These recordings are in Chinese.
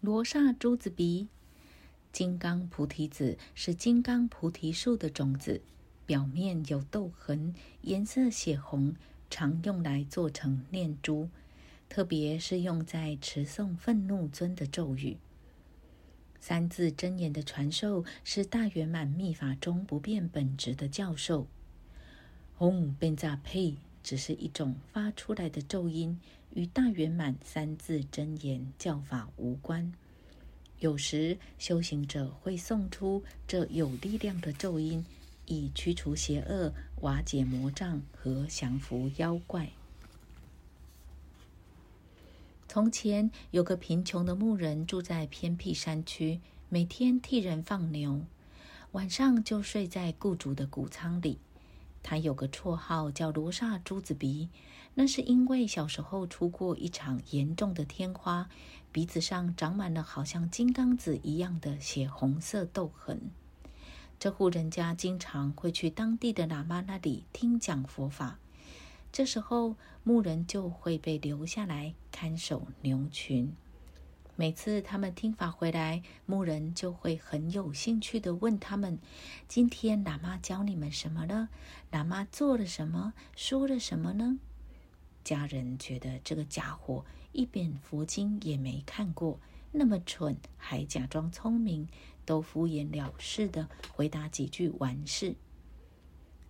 罗刹珠子鼻，金刚菩提子是金刚菩提树的种子，表面有豆痕，颜色血红，常用来做成念珠，特别是用在持诵愤怒尊的咒语。三字真言的传授是大圆满密法中不变本质的教授。嗡变扎佩只是一种发出来的咒音。与大圆满三字真言教法无关。有时修行者会送出这有力量的咒音，以驱除邪恶、瓦解魔障和降服妖怪。从前有个贫穷的牧人住在偏僻山区，每天替人放牛，晚上就睡在雇主的谷仓里。他有个绰号叫罗刹珠子鼻。那是因为小时候出过一场严重的天花，鼻子上长满了好像金刚子一样的血红色痘痕。这户人家经常会去当地的喇嘛那里听讲佛法，这时候牧人就会被留下来看守牛群。每次他们听法回来，牧人就会很有兴趣的问他们：“今天喇嘛教你们什么了？喇嘛做了什么？说了什么呢？”家人觉得这个家伙一本佛经也没看过，那么蠢，还假装聪明，都敷衍了事的回答几句完事。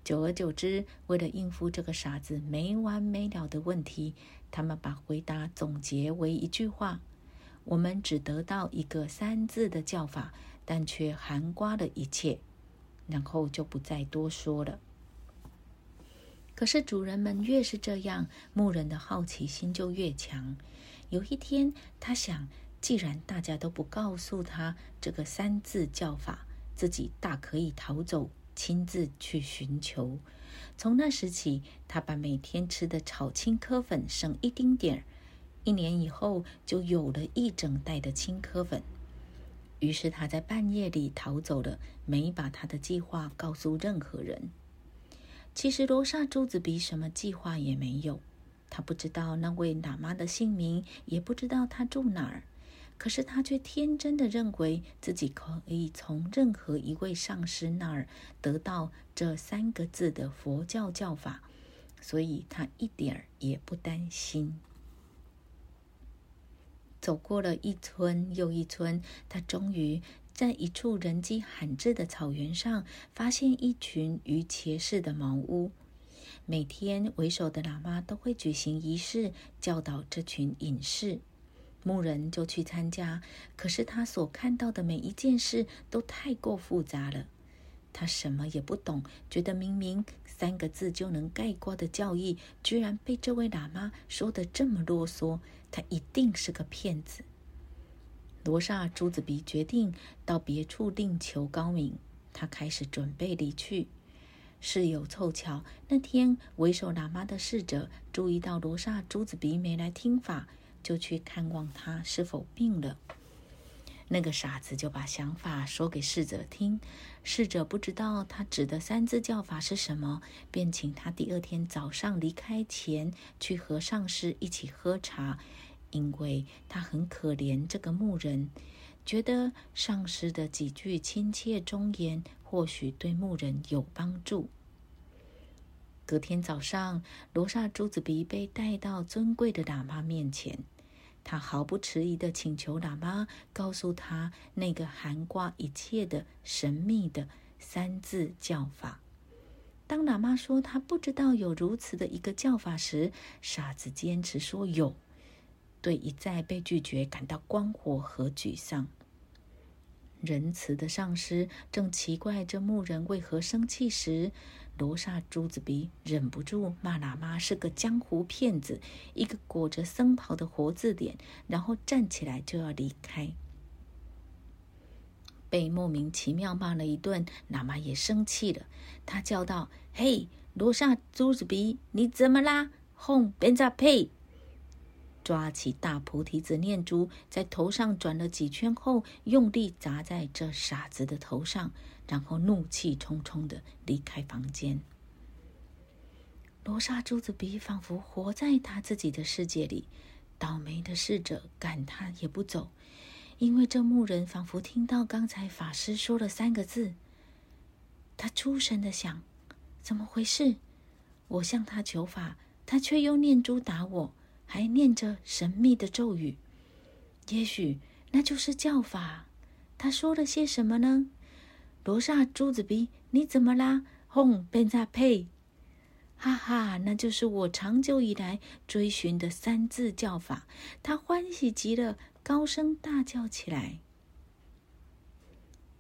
久而久之，为了应付这个傻子没完没了的问题，他们把回答总结为一句话：“我们只得到一个三字的叫法，但却含刮了一切。”然后就不再多说了。可是主人们越是这样，牧人的好奇心就越强。有一天，他想，既然大家都不告诉他这个三字教法，自己大可以逃走，亲自去寻求。从那时起，他把每天吃的炒青稞粉省一丁点儿，一年以后就有了一整袋的青稞粉。于是他在半夜里逃走了，没把他的计划告诉任何人。其实罗刹珠子鼻什么计划也没有，他不知道那位喇嘛的姓名，也不知道他住哪儿。可是他却天真的认为自己可以从任何一位上师那儿得到这三个字的佛教教法，所以他一点儿也不担心。走过了一村又一村，他终于。在一处人迹罕至的草原上，发现一群鱼茄式的茅屋。每天，为首的喇嘛都会举行仪式，教导这群隐士。牧人就去参加，可是他所看到的每一件事都太过复杂了。他什么也不懂，觉得明明三个字就能概括的教义，居然被这位喇嘛说的这么啰嗦，他一定是个骗子。罗刹朱子鼻决定到别处另求高明。他开始准备离去。事有凑巧，那天为首喇嘛的侍者注意到罗刹朱子鼻没来听法，就去看望他是否病了。那个傻子就把想法说给侍者听。侍者不知道他指的三字教法是什么，便请他第二天早上离开前去和上师一起喝茶。因为他很可怜这个牧人，觉得上师的几句亲切忠言或许对牧人有帮助。隔天早上，罗刹朱子鼻被带到尊贵的喇嘛面前，他毫不迟疑的请求喇嘛告诉他那个涵挂一切的神秘的三字教法。当喇嘛说他不知道有如此的一个教法时，傻子坚持说有。对一再被拒绝感到光火和沮丧。仁慈的上师正奇怪这牧人为何生气时，罗刹珠子鼻忍不住骂喇嘛是个江湖骗子，一个裹着僧袍的活字典，然后站起来就要离开。被莫名其妙骂了一顿，喇嘛也生气了，他叫道：“嘿，罗刹珠子鼻，你怎么啦？哄，别在呸！”抓起大菩提子念珠，在头上转了几圈后，用力砸在这傻子的头上，然后怒气冲冲的离开房间。罗刹珠子鼻仿佛活在他自己的世界里，倒霉的侍者赶他也不走，因为这牧人仿佛听到刚才法师说了三个字。他出神的想：怎么回事？我向他求法，他却又念珠打我，还念着神秘的咒语。也许那就是教法。他说了些什么呢？罗刹珠子鼻，你怎么啦？轰，变在呸！哈哈，那就是我长久以来追寻的三字教法。他欢喜极了，高声大叫起来。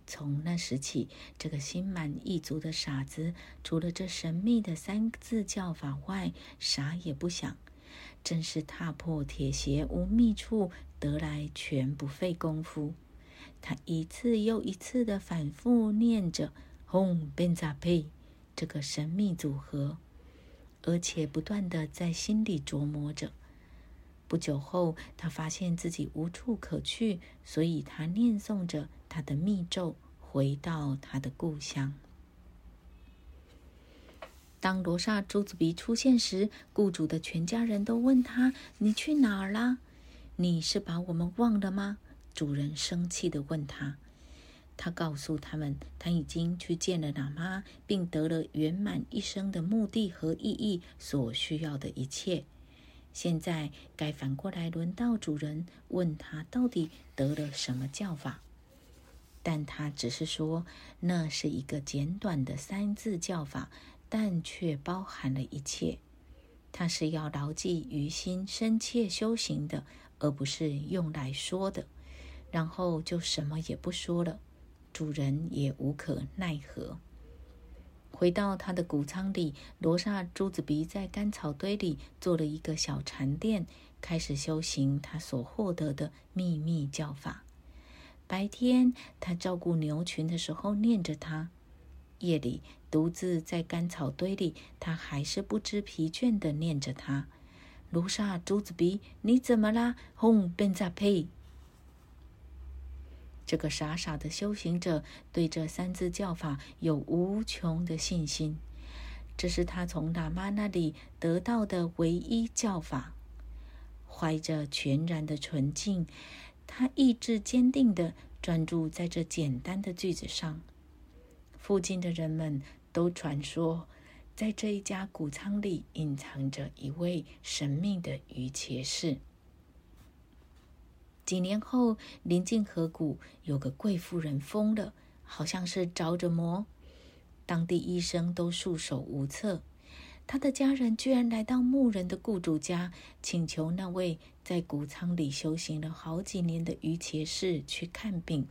从那时起，这个心满意足的傻子，除了这神秘的三字教法外，啥也不想。真是踏破铁鞋无觅处，得来全不费功夫。他一次又一次的反复念着“轰变扎呸”这个神秘组合。而且不断的在心里琢磨着。不久后，他发现自己无处可去，所以他念诵着他的密咒，回到他的故乡。当罗刹朱子鼻出现时，雇主的全家人都问他：“你去哪儿啦？你是把我们忘了吗？”主人生气地问他。他告诉他们，他已经去见了喇嘛，并得了圆满一生的目的和意义所需要的一切。现在该反过来轮到主人问他，到底得了什么教法？但他只是说，那是一个简短的三字教法，但却包含了一切。他是要牢记于心、深切修行的，而不是用来说的。然后就什么也不说了。主人也无可奈何。回到他的谷仓里，罗刹珠子鼻在干草堆里做了一个小禅殿，开始修行他所获得的秘密教法。白天他照顾牛群的时候念着它，夜里独自在干草堆里，他还是不知疲倦的念着它。罗刹珠子鼻，你怎么啦？轰，变咋呸！这个傻傻的修行者对这三字教法有无穷的信心，这是他从喇嘛那里得到的唯一教法。怀着全然的纯净，他意志坚定的专注在这简单的句子上。附近的人们都传说，在这一家谷仓里隐藏着一位神秘的鱼骑士。几年后，临近河谷有个贵妇人疯了，好像是着着魔。当地医生都束手无策。他的家人居然来到牧人的雇主家，请求那位在谷仓里修行了好几年的于骑士去看病。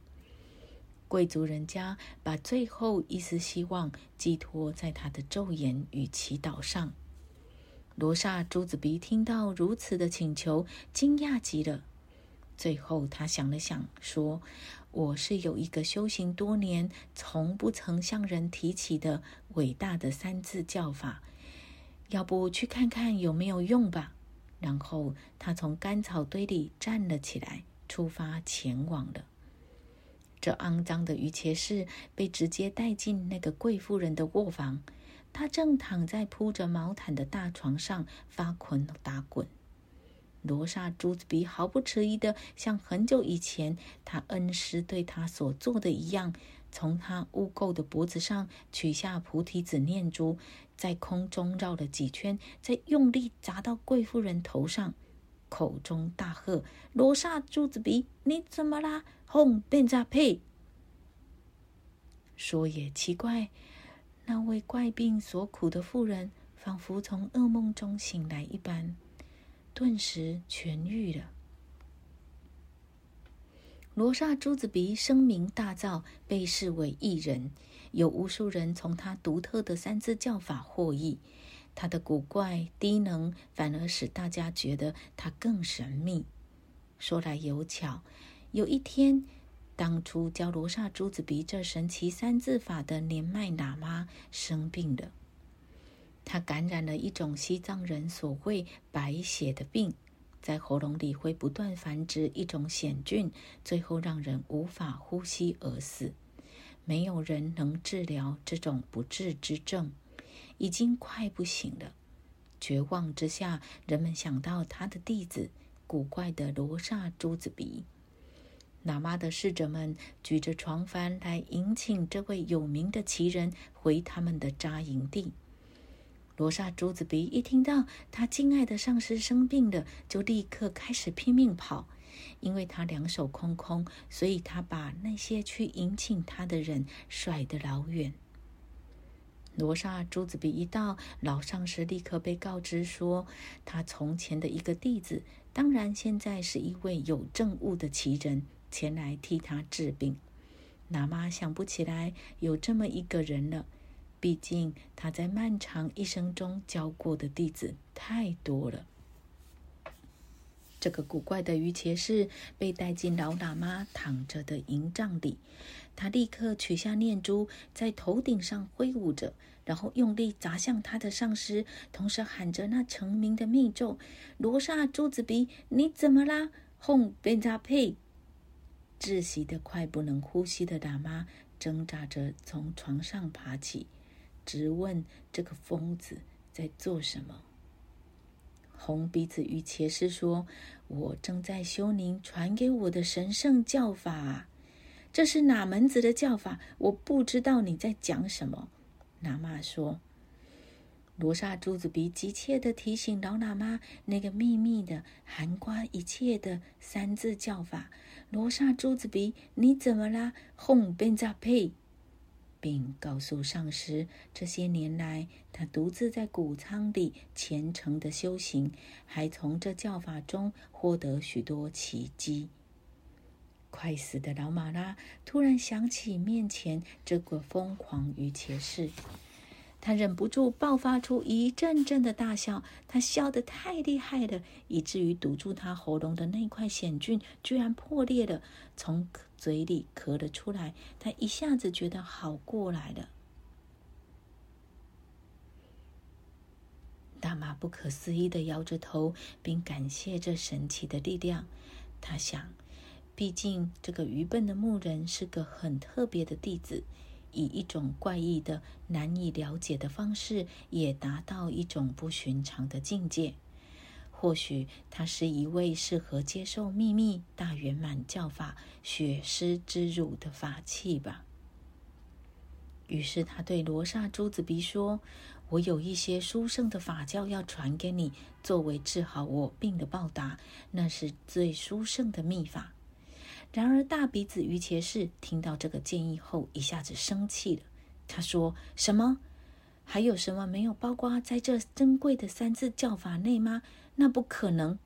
贵族人家把最后一丝希望寄托在他的咒言与祈祷上。罗刹朱子鼻听到如此的请求，惊讶极了。最后，他想了想，说：“我是有一个修行多年、从不曾向人提起的伟大的三字教法，要不去看看有没有用吧？”然后，他从干草堆里站了起来，出发前往了。这肮脏的鱼骑士被直接带进那个贵妇人的卧房，他正躺在铺着毛毯的大床上发困打滚。罗刹珠子比毫不迟疑的，像很久以前他恩师对他所做的一样，从他污垢的脖子上取下菩提子念珠，在空中绕了几圈，再用力砸到贵妇人头上，口中大喝：“罗刹珠子鼻，你怎么啦？哄，变咋呸！”说也奇怪，那位怪病所苦的妇人，仿佛从噩梦中醒来一般。顿时痊愈了。罗刹珠子鼻声名大噪，被视为异人，有无数人从他独特的三字教法获益。他的古怪低能，反而使大家觉得他更神秘。说来有巧，有一天，当初教罗刹珠子鼻这神奇三字法的年迈喇嘛生病了。他感染了一种西藏人所谓“白血”的病，在喉咙里会不断繁殖一种险菌，最后让人无法呼吸而死。没有人能治疗这种不治之症，已经快不行了。绝望之下，人们想到他的弟子——古怪的罗刹珠子鼻。喇嘛的侍者们举着床幡来迎请这位有名的奇人回他们的扎营地。罗刹珠子鼻一听到他敬爱的上师生病了，就立刻开始拼命跑。因为他两手空空，所以他把那些去迎请他的人甩得老远。罗刹朱子比一到，老上师立刻被告知说，他从前的一个弟子，当然现在是一位有证物的奇人，前来替他治病。喇嘛想不起来有这么一个人了，毕竟他在漫长一生中教过的弟子太多了。这个古怪的鱼茄士被带进老喇嘛躺着的营帐里，他立刻取下念珠，在头顶上挥舞着，然后用力砸向他的上司，同时喊着那成名的密咒：“罗刹珠子鼻，你怎么啦？”轰！贝扎佩，窒息的快不能呼吸的喇嘛挣扎着从床上爬起，直问这个疯子在做什么。红鼻子与茄士说：“我正在修您传给我的神圣教法，这是哪门子的教法？我不知道你在讲什么。”喇嘛说：“罗刹珠子鼻急切的提醒老喇嘛，那个秘密的、涵盖一切的三字教法。罗刹珠子鼻，你怎么啦？哄变扎呸！”并告诉上师，这些年来他独自在谷仓里虔诚的修行，还从这教法中获得许多奇迹。快死的老马拉突然想起面前这个疯狂愚切士。他忍不住爆发出一阵阵的大笑，他笑得太厉害了，以至于堵住他喉咙的那块险菌居然破裂了，从嘴里咳了出来。他一下子觉得好过来了。大妈不可思议的摇着头，并感谢这神奇的力量。他想，毕竟这个愚笨的牧人是个很特别的弟子。以一种怪异的、难以了解的方式，也达到一种不寻常的境界。或许他是一位适合接受秘密大圆满教法血尸之乳的法器吧。于是他对罗刹珠子鼻说：“我有一些殊胜的法教要传给你，作为治好我病的报答。那是最殊胜的秘法。”然而，大鼻子于茄士听到这个建议后，一下子生气了。他说：“什么？还有什么没有包括在这珍贵的三字教法内吗？那不可能。”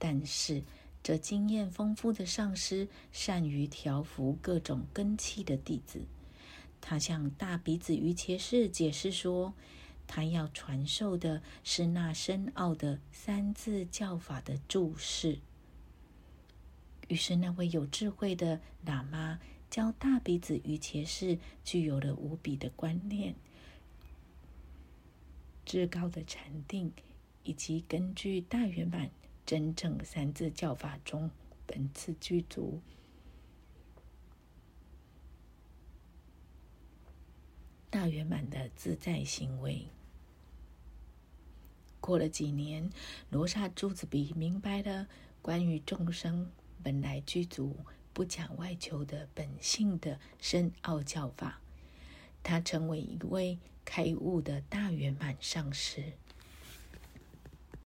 但是，这经验丰富的上师善于调服各种根器的弟子。他向大鼻子于茄士解释说：“他要传授的是那深奥的三字教法的注释。”于是，那位有智慧的喇嘛教大鼻子与茄士具有了无比的观念、至高的禅定，以及根据大圆满真正三字教法中本次具足大圆满的自在行为。过了几年，罗刹珠子比明白了关于众生。本来具足不讲外求的本性的深奥教法，他成为一位开悟的大圆满上师。